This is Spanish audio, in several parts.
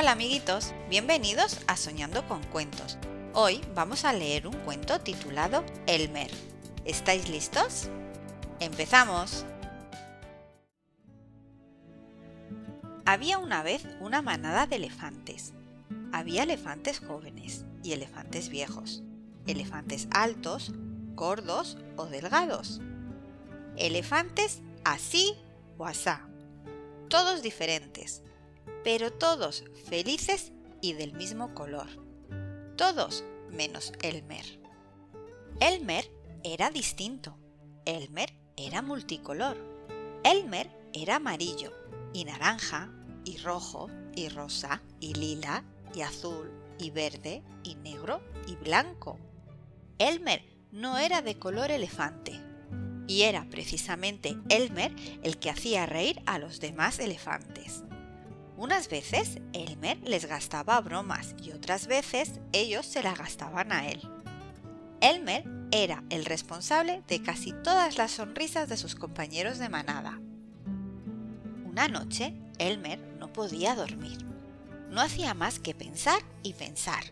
Hola amiguitos, bienvenidos a Soñando con Cuentos. Hoy vamos a leer un cuento titulado Elmer. ¿Estáis listos? ¡Empezamos! Había una vez una manada de elefantes. Había elefantes jóvenes y elefantes viejos, elefantes altos, gordos o delgados, elefantes así o asá, todos diferentes, pero todos felices y del mismo color. Todos menos Elmer. Elmer era distinto. Elmer era multicolor. Elmer era amarillo y naranja y rojo y rosa y lila y azul y verde y negro y blanco. Elmer no era de color elefante y era precisamente Elmer el que hacía reír a los demás elefantes. Unas veces Elmer les gastaba bromas y otras veces ellos se las gastaban a él. Elmer era el responsable de casi todas las sonrisas de sus compañeros de manada. Una noche, Elmer no podía dormir. No hacía más que pensar y pensar.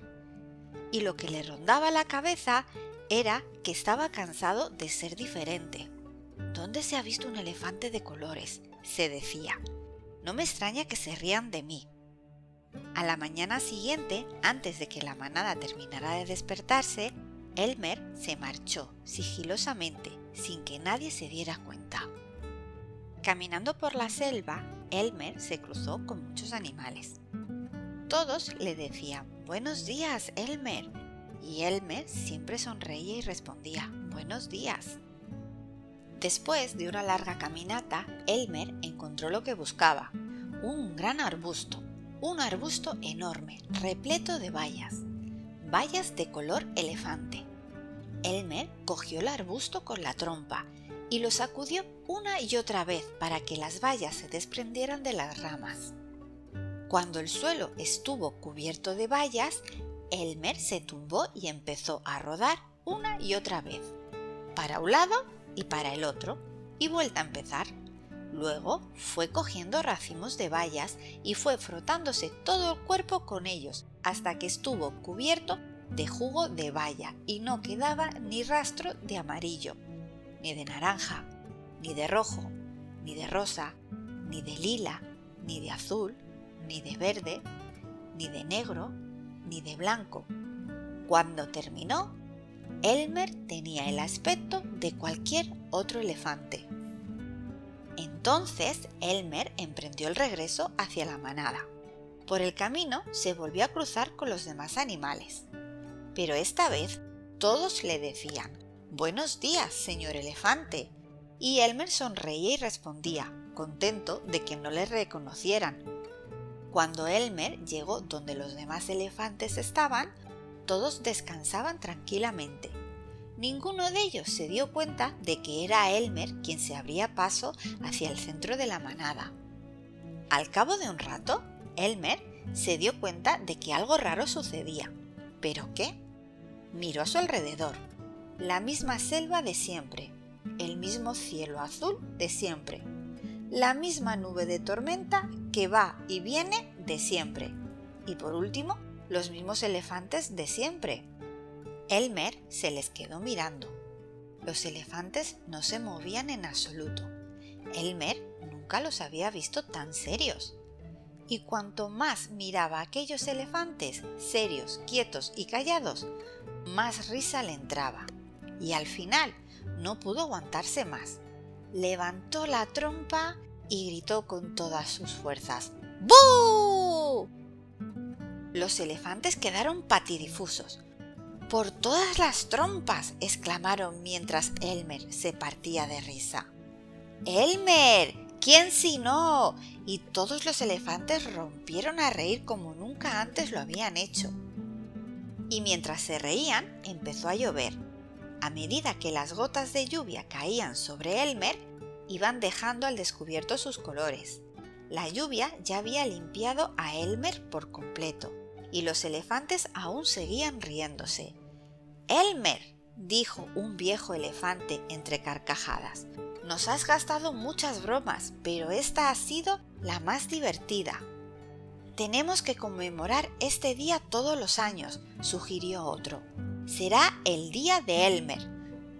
Y lo que le rondaba la cabeza era que estaba cansado de ser diferente. ¿Dónde se ha visto un elefante de colores? se decía. No me extraña que se rían de mí. A la mañana siguiente, antes de que la manada terminara de despertarse, Elmer se marchó sigilosamente, sin que nadie se diera cuenta. Caminando por la selva, Elmer se cruzó con muchos animales. Todos le decían Buenos días, Elmer. Y Elmer siempre sonreía y respondía Buenos días. Después de una larga caminata, Elmer lo que buscaba, un gran arbusto, un arbusto enorme, repleto de bayas, bayas de color elefante. Elmer cogió el arbusto con la trompa y lo sacudió una y otra vez para que las bayas se desprendieran de las ramas. Cuando el suelo estuvo cubierto de bayas, Elmer se tumbó y empezó a rodar una y otra vez, para un lado y para el otro, y vuelta a empezar. Luego fue cogiendo racimos de bayas y fue frotándose todo el cuerpo con ellos hasta que estuvo cubierto de jugo de baya y no quedaba ni rastro de amarillo, ni de naranja, ni de rojo, ni de rosa, ni de lila, ni de azul, ni de verde, ni de negro, ni de blanco. Cuando terminó, Elmer tenía el aspecto de cualquier otro elefante. Entonces Elmer emprendió el regreso hacia la manada. Por el camino se volvió a cruzar con los demás animales. Pero esta vez todos le decían Buenos días, señor elefante. Y Elmer sonreía y respondía, contento de que no le reconocieran. Cuando Elmer llegó donde los demás elefantes estaban, todos descansaban tranquilamente. Ninguno de ellos se dio cuenta de que era Elmer quien se abría paso hacia el centro de la manada. Al cabo de un rato, Elmer se dio cuenta de que algo raro sucedía. ¿Pero qué? Miró a su alrededor. La misma selva de siempre, el mismo cielo azul de siempre, la misma nube de tormenta que va y viene de siempre. Y por último, los mismos elefantes de siempre. Elmer se les quedó mirando. Los elefantes no se movían en absoluto. Elmer nunca los había visto tan serios. Y cuanto más miraba a aquellos elefantes, serios, quietos y callados, más risa le entraba. Y al final no pudo aguantarse más. Levantó la trompa y gritó con todas sus fuerzas. ¡Bú! Los elefantes quedaron patidifusos. Por todas las trompas, exclamaron mientras Elmer se partía de risa. Elmer, ¿quién si no? Y todos los elefantes rompieron a reír como nunca antes lo habían hecho. Y mientras se reían, empezó a llover. A medida que las gotas de lluvia caían sobre Elmer, iban dejando al descubierto sus colores. La lluvia ya había limpiado a Elmer por completo y los elefantes aún seguían riéndose. Elmer, dijo un viejo elefante entre carcajadas, nos has gastado muchas bromas, pero esta ha sido la más divertida. Tenemos que conmemorar este día todos los años, sugirió otro. Será el día de Elmer.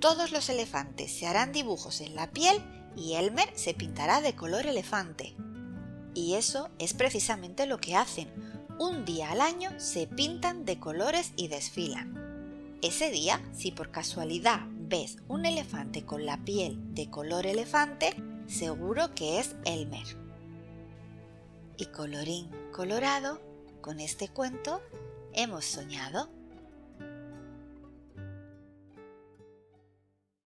Todos los elefantes se harán dibujos en la piel y Elmer se pintará de color elefante. Y eso es precisamente lo que hacen. Un día al año se pintan de colores y desfilan. Ese día, si por casualidad ves un elefante con la piel de color elefante, seguro que es Elmer. Y colorín colorado, con este cuento hemos soñado